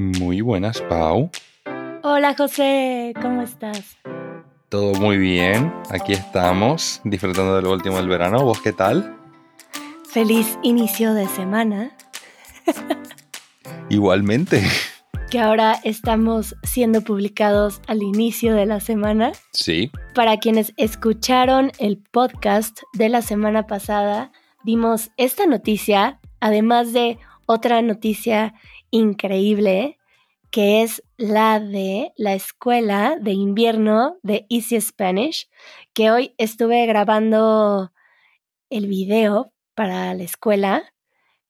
Muy buenas, Pau. Hola José, ¿cómo estás? Todo muy bien, aquí estamos, disfrutando del último del verano. ¿Vos qué tal? Feliz inicio de semana. Igualmente. Que ahora estamos siendo publicados al inicio de la semana. Sí. Para quienes escucharon el podcast de la semana pasada, dimos esta noticia, además de otra noticia increíble que es la de la escuela de invierno de Easy Spanish, que hoy estuve grabando el video para la escuela.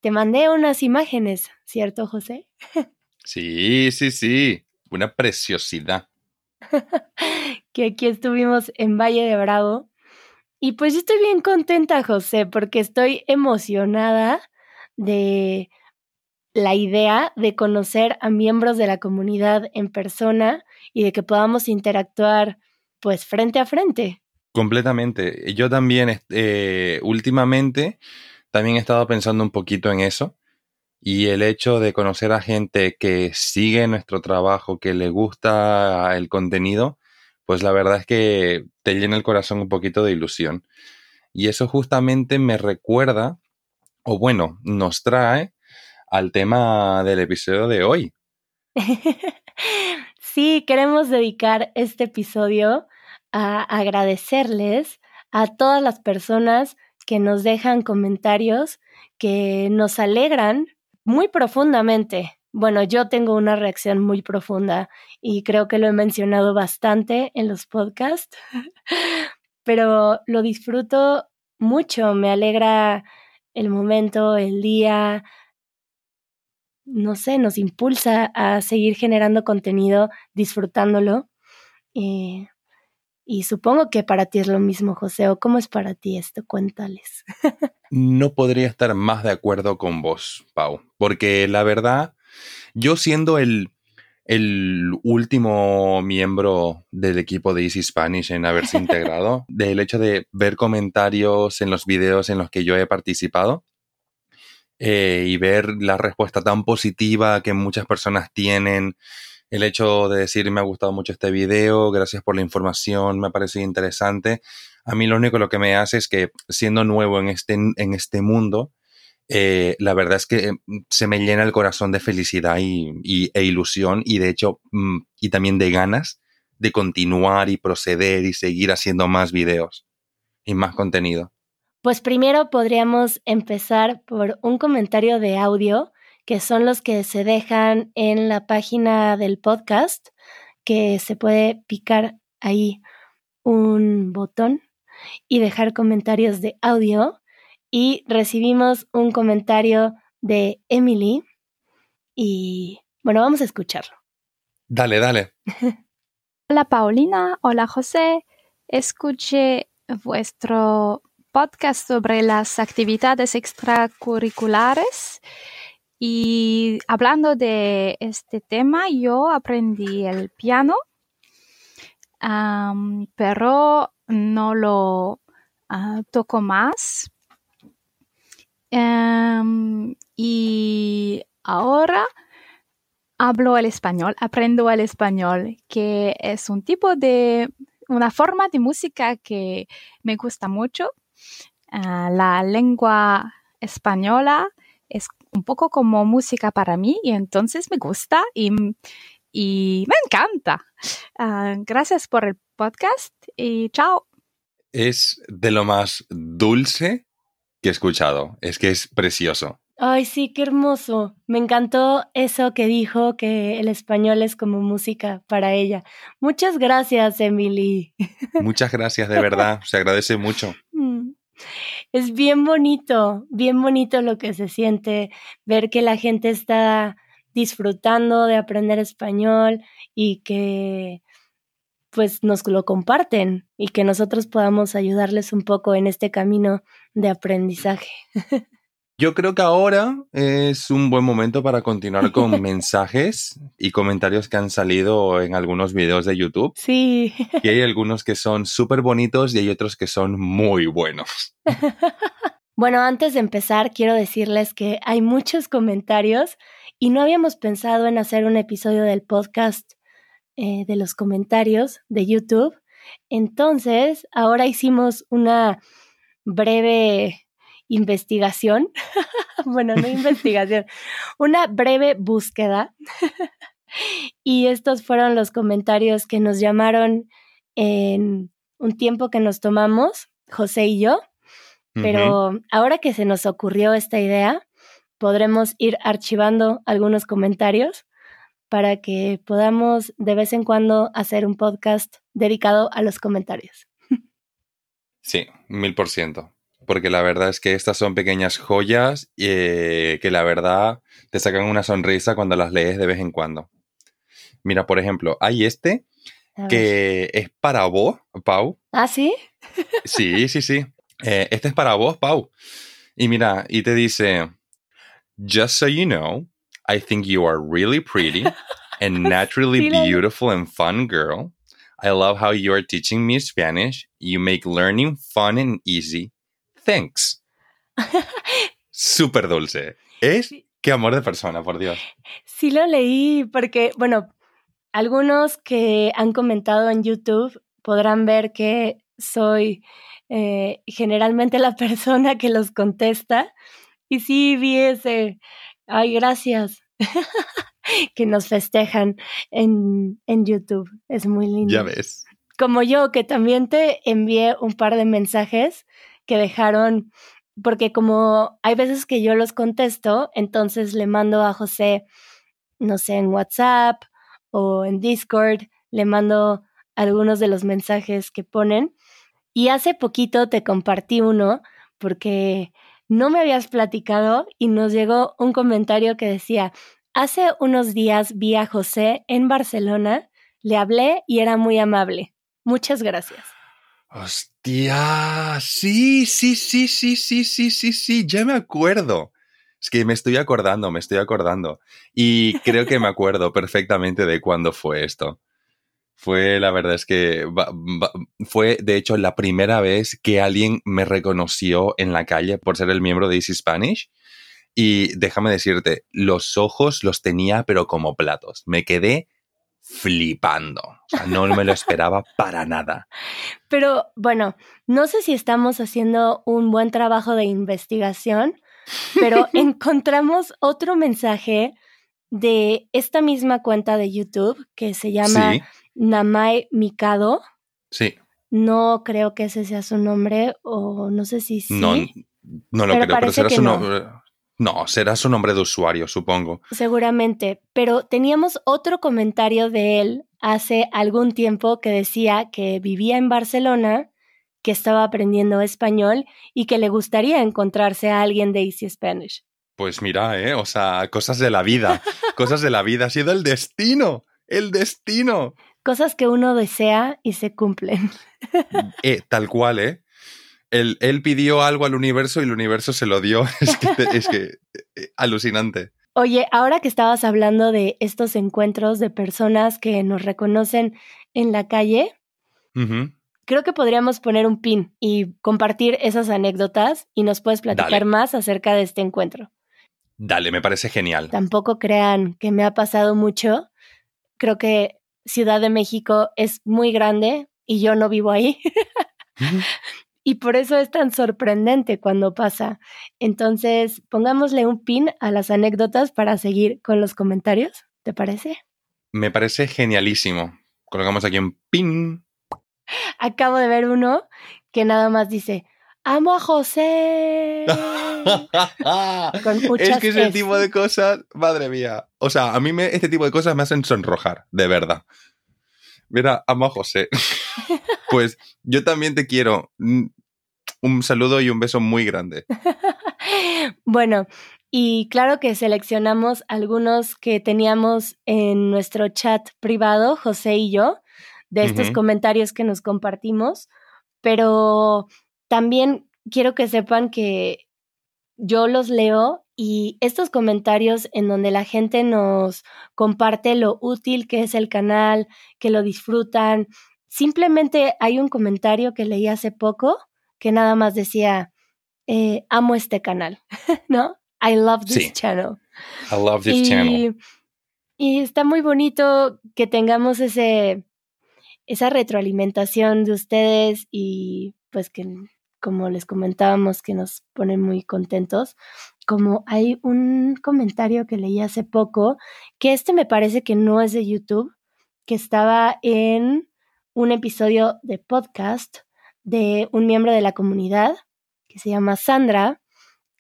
Te mandé unas imágenes, ¿cierto, José? Sí, sí, sí. Una preciosidad. que aquí estuvimos en Valle de Bravo. Y pues yo estoy bien contenta, José, porque estoy emocionada de la idea de conocer a miembros de la comunidad en persona y de que podamos interactuar pues frente a frente. Completamente. Yo también, eh, últimamente, también he estado pensando un poquito en eso y el hecho de conocer a gente que sigue nuestro trabajo, que le gusta el contenido, pues la verdad es que te llena el corazón un poquito de ilusión. Y eso justamente me recuerda, o bueno, nos trae al tema del episodio de hoy. sí, queremos dedicar este episodio a agradecerles a todas las personas que nos dejan comentarios que nos alegran muy profundamente. Bueno, yo tengo una reacción muy profunda y creo que lo he mencionado bastante en los podcasts, pero lo disfruto mucho, me alegra el momento, el día, no sé, nos impulsa a seguir generando contenido, disfrutándolo. Eh, y supongo que para ti es lo mismo, José, o cómo es para ti esto, cuéntales. no podría estar más de acuerdo con vos, Pau, porque la verdad, yo siendo el, el último miembro del equipo de Easy Spanish en haberse integrado, del hecho de ver comentarios en los videos en los que yo he participado, eh, y ver la respuesta tan positiva que muchas personas tienen. El hecho de decir me ha gustado mucho este video, gracias por la información, me ha parecido interesante. A mí lo único lo que me hace es que siendo nuevo en este, en este mundo, eh, la verdad es que mm, se me llena el corazón de felicidad y, e ilusión y de hecho mm, y también de ganas de continuar y proceder y seguir haciendo más videos y más contenido. Pues primero podríamos empezar por un comentario de audio, que son los que se dejan en la página del podcast, que se puede picar ahí un botón y dejar comentarios de audio. Y recibimos un comentario de Emily y bueno, vamos a escucharlo. Dale, dale. hola Paulina, hola José. Escuché vuestro podcast sobre las actividades extracurriculares. Y hablando de este tema, yo aprendí el piano, pero no lo ah, toco más. y ahora hablo el español, aprendo el español, que es un tipo de, una forma de música que me gusta mucho Ah, la lengua española es un poco como música para mí y entonces me gusta y, y me encanta. Ah, gracias por el podcast y chao. Es de lo más dulce que he escuchado. Es que es precioso. Ay, sí, qué hermoso. Me encantó eso que dijo que el español es como música para ella. Muchas gracias, Emily. Muchas gracias, de verdad. Se agradece mucho. Es bien bonito, bien bonito lo que se siente ver que la gente está disfrutando de aprender español y que pues nos lo comparten y que nosotros podamos ayudarles un poco en este camino de aprendizaje. Yo creo que ahora es un buen momento para continuar con mensajes y comentarios que han salido en algunos videos de YouTube. Sí. Y hay algunos que son súper bonitos y hay otros que son muy buenos. Bueno, antes de empezar, quiero decirles que hay muchos comentarios y no habíamos pensado en hacer un episodio del podcast eh, de los comentarios de YouTube. Entonces, ahora hicimos una breve investigación, bueno, no investigación, una breve búsqueda. y estos fueron los comentarios que nos llamaron en un tiempo que nos tomamos, José y yo. Pero ahora que se nos ocurrió esta idea, podremos ir archivando algunos comentarios para que podamos de vez en cuando hacer un podcast dedicado a los comentarios. Sí, mil por ciento. Porque la verdad es que estas son pequeñas joyas eh, que la verdad te sacan una sonrisa cuando las lees de vez en cuando. Mira, por ejemplo, hay este que es para vos, Pau. ¿Ah, sí? Sí, sí, sí. Eh, este es para vos, Pau. Y mira, y te dice, just so you know, I think you are really pretty and naturally beautiful and fun girl. I love how you are teaching me Spanish. You make learning fun and easy. Thanks. Súper dulce. Es qué amor de persona, por Dios. Sí lo leí porque, bueno, algunos que han comentado en YouTube podrán ver que soy eh, generalmente la persona que los contesta. Y sí vi ese, ay, gracias, que nos festejan en, en YouTube. Es muy lindo. Ya ves. Como yo, que también te envié un par de mensajes que dejaron, porque como hay veces que yo los contesto, entonces le mando a José, no sé, en WhatsApp o en Discord, le mando algunos de los mensajes que ponen y hace poquito te compartí uno porque no me habías platicado y nos llegó un comentario que decía, hace unos días vi a José en Barcelona, le hablé y era muy amable. Muchas gracias. Hostia, sí, sí, sí, sí, sí, sí, sí, sí, ya me acuerdo. Es que me estoy acordando, me estoy acordando. Y creo que me acuerdo perfectamente de cuándo fue esto. Fue, la verdad es que fue, de hecho, la primera vez que alguien me reconoció en la calle por ser el miembro de Easy Spanish. Y déjame decirte, los ojos los tenía, pero como platos. Me quedé flipando. O sea, no me lo esperaba para nada. Pero bueno, no sé si estamos haciendo un buen trabajo de investigación, pero encontramos otro mensaje de esta misma cuenta de YouTube que se llama Namai Mikado. Sí. No creo que ese sea su nombre, o no sé si sí. No, no lo creo, pero será su nombre. No. Será su nombre de usuario, supongo. Seguramente, pero teníamos otro comentario de él hace algún tiempo que decía que vivía en Barcelona, que estaba aprendiendo español y que le gustaría encontrarse a alguien de Easy Spanish. Pues mira, ¿eh? O sea, cosas de la vida, cosas de la vida, ha sido el destino, el destino cosas que uno desea y se cumplen. Eh, tal cual, ¿eh? Él, él, pidió algo al universo y el universo se lo dio. Es que, es que eh, alucinante. Oye, ahora que estabas hablando de estos encuentros de personas que nos reconocen en la calle, creo que podríamos poner un pin y compartir esas anécdotas y nos puedes platicar más acerca de este encuentro. Dale, me parece genial. Tampoco crean que me ha pasado mucho. Creo que Ciudad de México es muy grande y yo no vivo ahí. y por eso es tan sorprendente cuando pasa. Entonces, pongámosle un pin a las anécdotas para seguir con los comentarios. ¿Te parece? Me parece genialísimo. Colocamos aquí un pin. Acabo de ver uno que nada más dice, amo a José. es que ese tipo de cosas, madre mía. O sea, a mí me, este tipo de cosas me hacen sonrojar, de verdad. Mira, amo a José. pues yo también te quiero. Un saludo y un beso muy grande. bueno, y claro que seleccionamos algunos que teníamos en nuestro chat privado, José y yo, de estos comentarios que nos compartimos, pero también quiero que sepan que yo los leo y estos comentarios en donde la gente nos comparte lo útil que es el canal, que lo disfrutan. Simplemente hay un comentario que leí hace poco que nada más decía, eh, amo este canal, ¿no? I love this channel. I love this channel. Y está muy bonito que tengamos ese, esa retroalimentación de ustedes y pues que, como les comentábamos, que nos pone muy contentos. Como hay un comentario que leí hace poco, que este me parece que no es de YouTube, que estaba en un episodio de podcast de un miembro de la comunidad que se llama Sandra,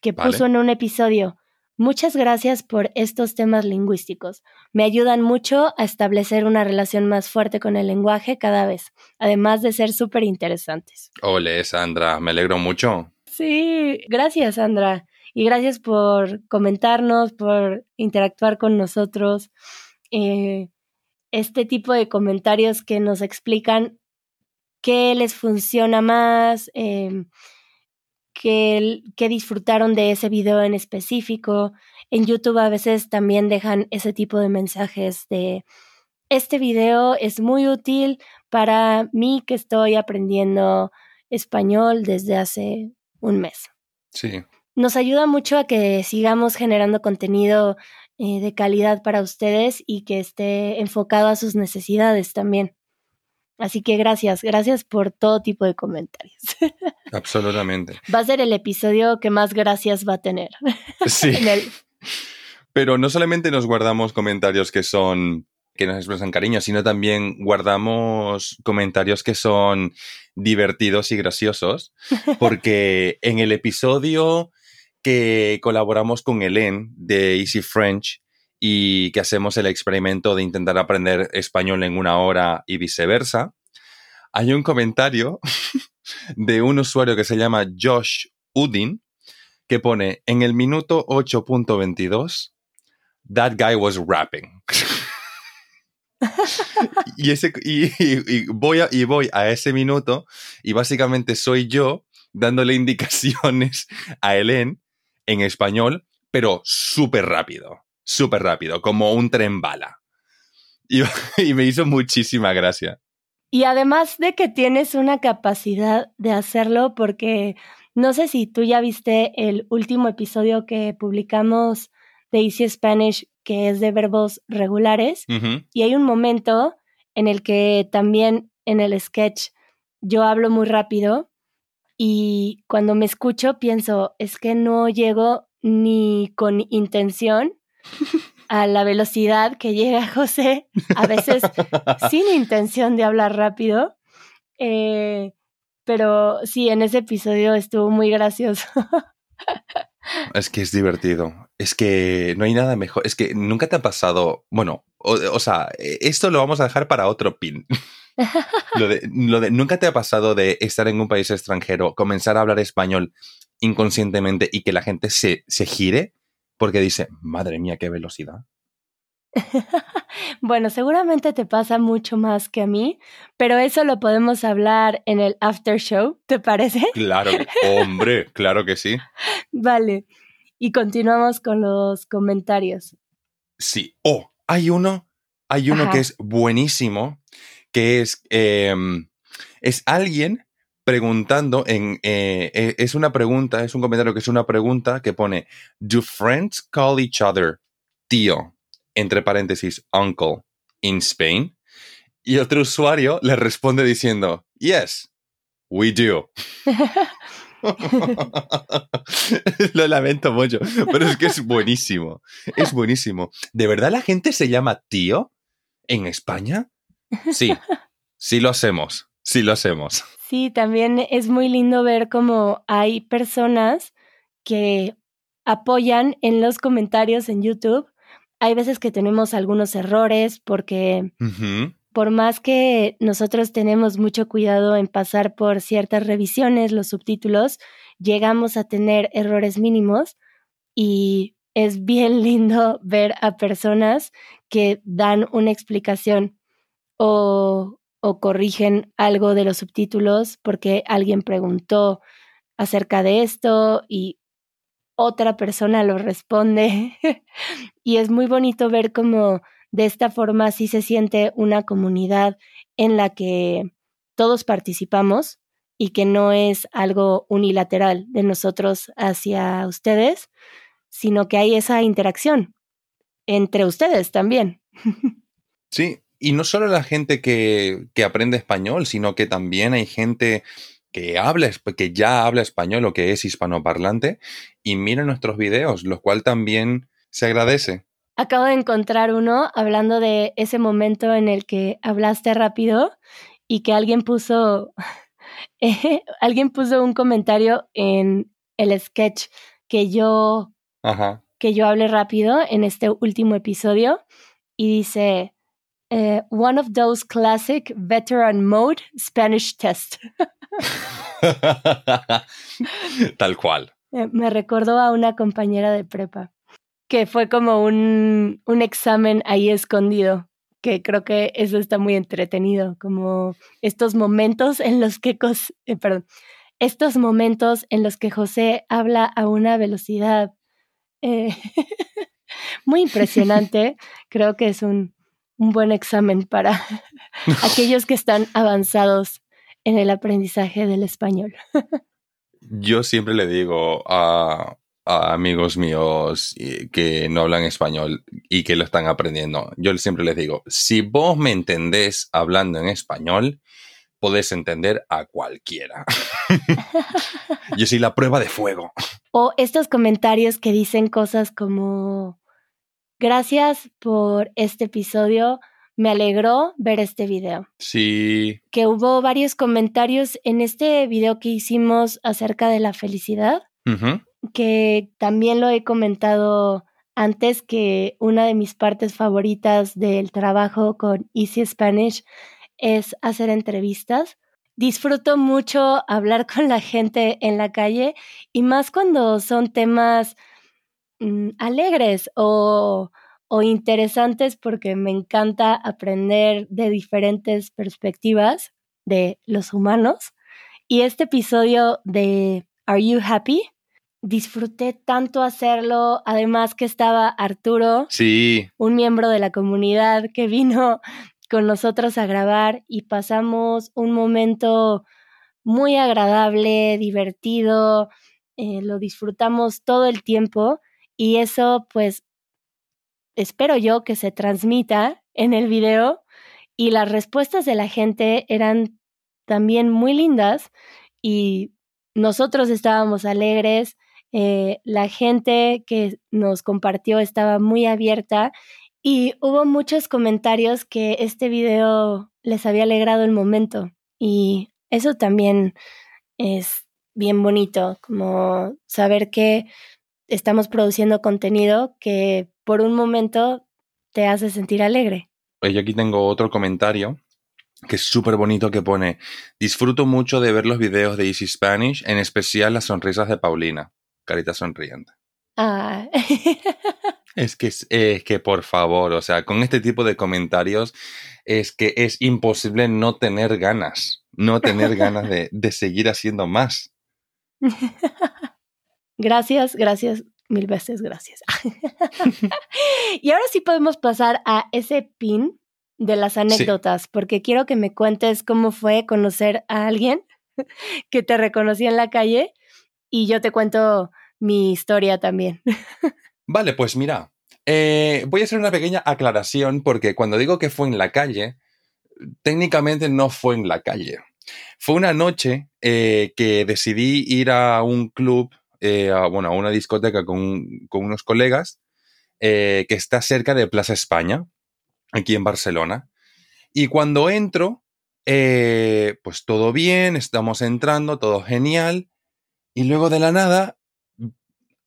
que puso en un episodio, Muchas gracias por estos temas lingüísticos. Me ayudan mucho a establecer una relación más fuerte con el lenguaje cada vez, además de ser súper interesantes. Ole, Sandra, me alegro mucho. Sí, gracias, Sandra. Y gracias por comentarnos, por interactuar con nosotros. Eh, este tipo de comentarios que nos explican qué les funciona más, eh, que, disfrutaron de ese video en específico. En YouTube a veces también dejan ese tipo de mensajes de este video es muy útil para mí que estoy aprendiendo español desde hace un mes. Sí. Nos ayuda mucho a que sigamos generando contenido eh, de calidad para ustedes y que esté enfocado a sus necesidades también. Así que gracias, gracias por todo tipo de comentarios. Absolutamente. Va a ser el episodio que más gracias va a tener. Sí. Pero no solamente nos guardamos comentarios que son que nos expresan cariño, sino también guardamos comentarios que son divertidos y graciosos, porque en el episodio que colaboramos con Helen de Easy French, y que hacemos el experimento de intentar aprender español en una hora y viceversa, hay un comentario de un usuario que se llama Josh Udin que pone en el minuto 8.22, that guy was rapping. y, ese, y, voy a, y voy a ese minuto y básicamente soy yo dándole indicaciones a Helen en español, pero súper rápido súper rápido, como un tren bala. Y, me hizo muchísima gracia. Y además de que tienes una capacidad de hacerlo, porque no sé si tú ya viste el último episodio que publicamos de Easy Spanish, que es de verbos regulares, y hay un momento en el que también en el sketch yo hablo muy rápido y cuando me escucho pienso, es que no llego ni con intención a la velocidad que llega José, a veces sin intención de hablar rápido. Eh, pero sí, en ese episodio estuvo muy gracioso. Es que es divertido. Es que no hay nada mejor. Es que nunca te ha pasado. Bueno, o, sea, esto lo vamos a dejar para otro pin. lo, de, lo de, nunca te ha pasado de estar en un país extranjero, comenzar a hablar español inconscientemente y que la gente se, se gire porque dice, madre mía, qué velocidad. bueno, seguramente te pasa mucho más que a mí, pero eso lo podemos hablar en el after show, ¿te parece? Claro, hombre, claro que sí. Vale, y continuamos con los comentarios. Sí, oh, hay uno, hay uno que es buenísimo, que es, em, es alguien preguntando en, eh, eh, es una pregunta, es un comentario que es una pregunta que pone, ¿Do friends call each other tío, entre paréntesis, uncle, in Spain? Y otro usuario le responde diciendo, Yes, we do. Lo lamento mucho, pero es que es buenísimo. Es buenísimo. ¿De verdad la gente se llama tío en España? Sí, sí lo hacemos, sí lo hacemos. Sí, también es muy lindo ver cómo hay personas que apoyan en los comentarios en YouTube. Hay veces que tenemos algunos errores porque por más que nosotros tenemos mucho cuidado en pasar por ciertas revisiones, los subtítulos, llegamos a tener errores mínimos y es bien lindo ver a personas que dan una explicación o o corrigen algo de los subtítulos porque alguien preguntó acerca de esto y otra persona lo responde. y es muy bonito ver cómo de esta forma sí se siente una comunidad en la que todos participamos y que no es algo unilateral de nosotros hacia ustedes, sino que hay esa interacción entre ustedes también. Sí, y no solo la gente que, que aprende español, sino que también hay gente que habla, que ya habla español o que es hispanoparlante y mira nuestros videos, lo cual también se agradece. Acabo de encontrar uno hablando de ese momento en el que hablaste rápido y que alguien puso, alguien puso un comentario en el sketch que yo, que yo hablé rápido en este último episodio y dice, eh, one of those classic veteran mode Spanish test. Tal cual. Eh, me recordó a una compañera de prepa, que fue como un, un examen ahí escondido, que creo que eso está muy entretenido, como estos momentos en los que, eh, perdón, estos momentos en los que José habla a una velocidad muy impresionante, creo que es un, un buen examen para aquellos que están avanzados en el aprendizaje del español. Yo siempre le digo a, amigos míos que no hablan español y que lo están aprendiendo, yo siempre les digo, si vos me entendés hablando en español, podés entender a cualquiera. yo soy la prueba de fuego. O estos comentarios que dicen cosas como, gracias por este episodio, me alegró ver este video. Sí. Que hubo varios comentarios en este video que hicimos acerca de la felicidad, que también lo he comentado antes que una de mis partes favoritas del trabajo con Easy Spanish es hacer entrevistas. Disfruto mucho hablar con la gente en la calle y más cuando son temas mm, alegres o o interesantes porque me encanta aprender de diferentes perspectivas de los humanos. Y este episodio de Are You Happy? Disfruté tanto hacerlo, además que estaba Arturo, sí. un miembro de la comunidad que vino con nosotros a grabar y pasamos un momento muy agradable, divertido, eh, lo disfrutamos todo el tiempo y eso pues espero yo que se transmita en el video y las respuestas de la gente eran también muy lindas y nosotros estábamos alegres, eh, la gente que nos compartió estaba muy abierta y hubo muchos comentarios que este video les había alegrado el momento y eso también es bien bonito, como saber que estamos produciendo contenido que por un momento te hace sentir alegre. Yo aquí tengo otro comentario que es súper bonito que pone, disfruto mucho de ver los videos de Easy Spanish, en especial las sonrisas de Paulina, carita sonriente. Ah. es que, es que por favor, o sea, con este tipo de comentarios es que es imposible no tener ganas, no tener ganas de, de seguir haciendo más. Gracias, gracias, mil veces gracias. y ahora sí podemos pasar a ese pin de las anécdotas, porque quiero que me cuentes cómo fue conocer a alguien que te reconocí en la calle y yo te cuento mi historia también. vale, pues mira, eh, voy a hacer una pequeña aclaración porque cuando digo que fue en la calle, técnicamente no fue en la calle. Fue una noche eh, que decidí ir a un club eh, a, bueno, a una discoteca con, unos colegas eh, que está cerca de Plaza España, aquí en Barcelona. Y cuando entro, eh, pues todo bien, estamos entrando, todo genial. Y luego de la nada,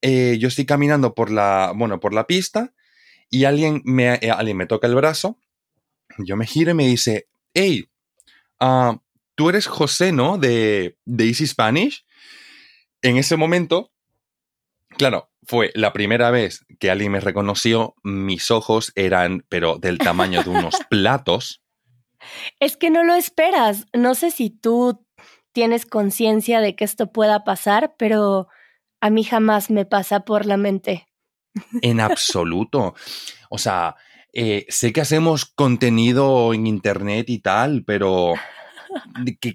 yo estoy caminando por la, bueno, por la pista y alguien me, alguien me toca el brazo. Yo me giro y me dice, hey, ah, tú eres José, ¿no? De, de Easy Spanish en ese momento, claro, fue la primera vez que alguien me reconoció, mis ojos eran, pero del tamaño de unos platos. Es que no lo esperas. No sé si tú tienes conciencia de que esto pueda pasar, pero a mí jamás me pasa por la mente. En absoluto. O sea, eh, sé que hacemos contenido en internet y tal, pero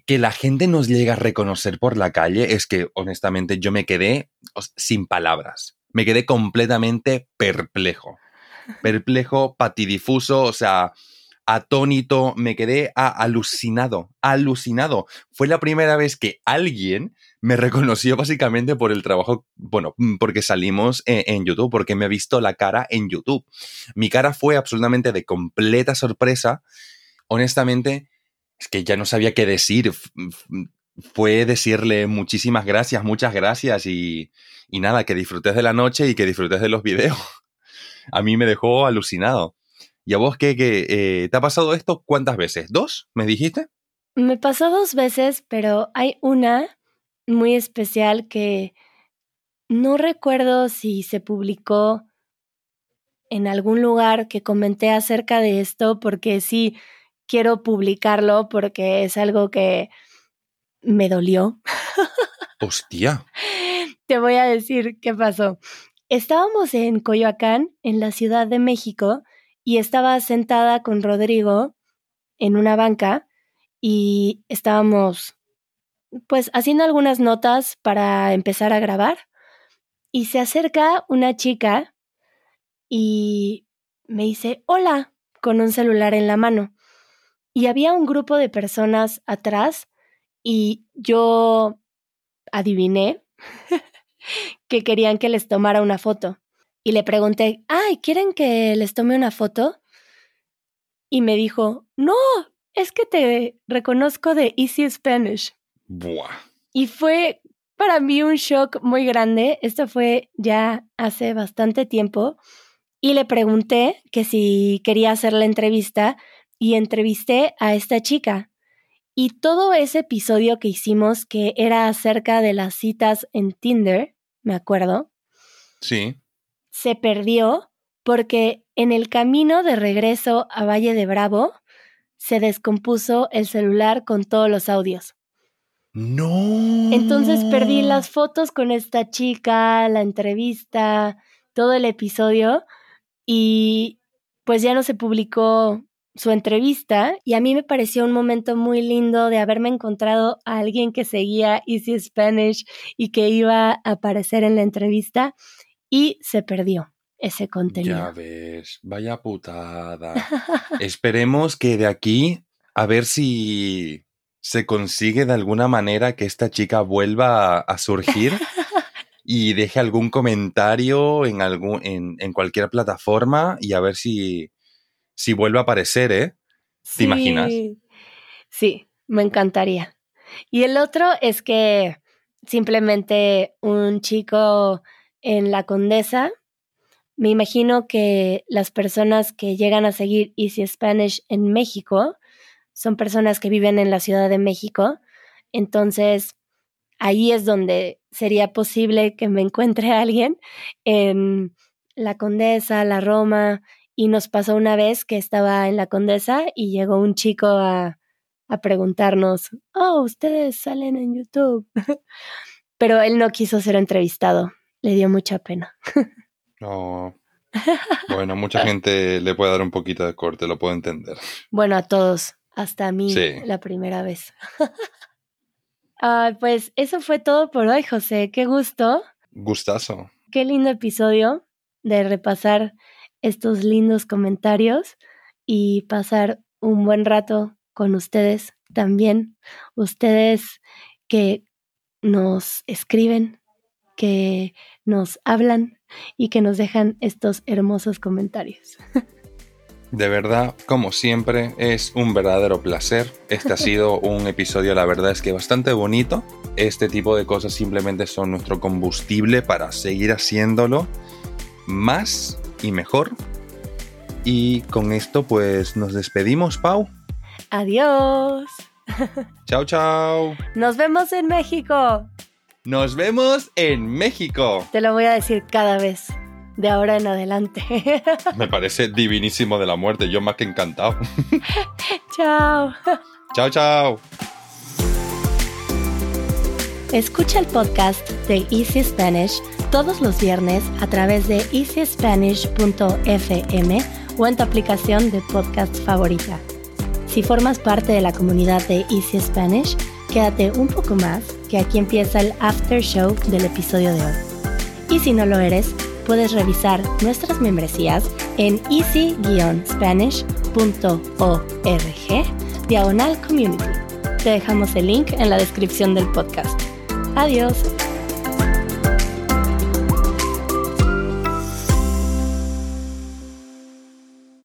que, la gente nos llega a reconocer por la calle es que honestamente yo me quedé sin palabras. Me quedé completamente perplejo. Perplejo, patidifuso, o sea, atónito, me quedé alucinado, alucinado. Fue la primera vez que alguien me reconoció básicamente por el trabajo, bueno, mm, porque salimos en, en YouTube, porque me ha visto la cara en YouTube. Mi cara fue absolutamente de completa sorpresa. Honestamente, es que ya no sabía qué decir. Fue decirle muchísimas gracias, muchas gracias y, y nada, que disfrutes de la noche y que disfrutes de los videos. A mí me dejó alucinado. ¿Y a vos qué, eh, te ha pasado esto cuántas veces? ¿Dos? ¿Me dijiste? Me pasó dos veces, pero hay una muy especial que no recuerdo si se publicó en algún lugar que comenté acerca de esto, porque sí quiero publicarlo porque es algo que me dolió. Hostia. Te voy a decir qué pasó. Estábamos en Coyoacán, en la Ciudad de México, y estaba sentada con Rodrigo en una banca y estábamos pues haciendo algunas notas para empezar a grabar y se acerca una chica y me dice hola con un celular en la mano y había un grupo de personas atrás y yo adiviné que querían que les tomara una foto y le pregunté ay quieren que les tome una foto y me dijo no es que te reconozco de Easy Spanish Buah. y fue para mí un shock muy grande. Esto fue ya hace bastante tiempo. Y le pregunté que si quería hacer la entrevista y entrevisté a esta chica. Y todo ese episodio que hicimos, que era acerca de las citas en Tinder, me acuerdo, Sí. se perdió porque en el camino de regreso a Valle de Bravo se descompuso el celular con todos los audios. No. Entonces perdí las fotos con esta chica, la entrevista, todo el episodio y pues ya no se publicó su entrevista y a mí me pareció un momento muy lindo de haberme encontrado a alguien que seguía Easy Spanish y que iba a aparecer en la entrevista y se perdió ese Ya contenido. ves, vaya putada. Esperemos que de aquí a ver si se consigue de alguna manera que esta chica vuelva a, a surgir y deje algún comentario en, algún, en, en cualquier plataforma y a ver si, si vuelve a aparecer, ¿eh? ¿Te imaginas? Sí, me encantaría. Y el otro es que simplemente un chico en la Condesa, me imagino que las personas que llegan a seguir Easy Spanish en México son personas que viven en la Ciudad de México. Entonces, ahí es donde sería posible que me encuentre alguien en la Condesa, la Roma, y nos pasó una vez que estaba en la Condesa y llegó un chico a, a preguntarnos, oh, ustedes salen en YouTube. Pero él no quiso ser entrevistado, le dio mucha pena. No. Bueno, mucha gente le puede dar un poquito de corte, lo puedo entender. Bueno, a todos, hasta a mí Sí. la primera vez. Ah, pues eso fue todo por hoy, José. Qué gusto, Gustazo. qué lindo episodio de repasar estos lindos comentarios y pasar un buen rato con ustedes también. Ustedes que nos escriben, que nos hablan y que nos dejan estos hermosos comentarios. De verdad, como siempre, es un verdadero placer. Este ha sido un episodio, la verdad es que bastante bonito. Este tipo de cosas simplemente son nuestro combustible para seguir haciéndolo más y mejor. Y con esto pues nos despedimos, Pau. Adiós. Chao, chao. Nos vemos en México. Nos vemos en México. Te lo voy a decir cada vez, de ahora en adelante. Me parece divinísimo de la muerte, yo más que encantado. Chao. chao, chao. Escucha el podcast de Easy Spanish todos los viernes a través de easyspanish.fm o en tu aplicación de podcast favorita. Si formas parte de la comunidad de Easy Spanish, quédate un poco más, que aquí empieza el after show del episodio de hoy. Y si no lo eres, puedes revisar nuestras membresías en easy-spanish.org diagonal community. Te dejamos el link en la descripción del podcast. Adiós.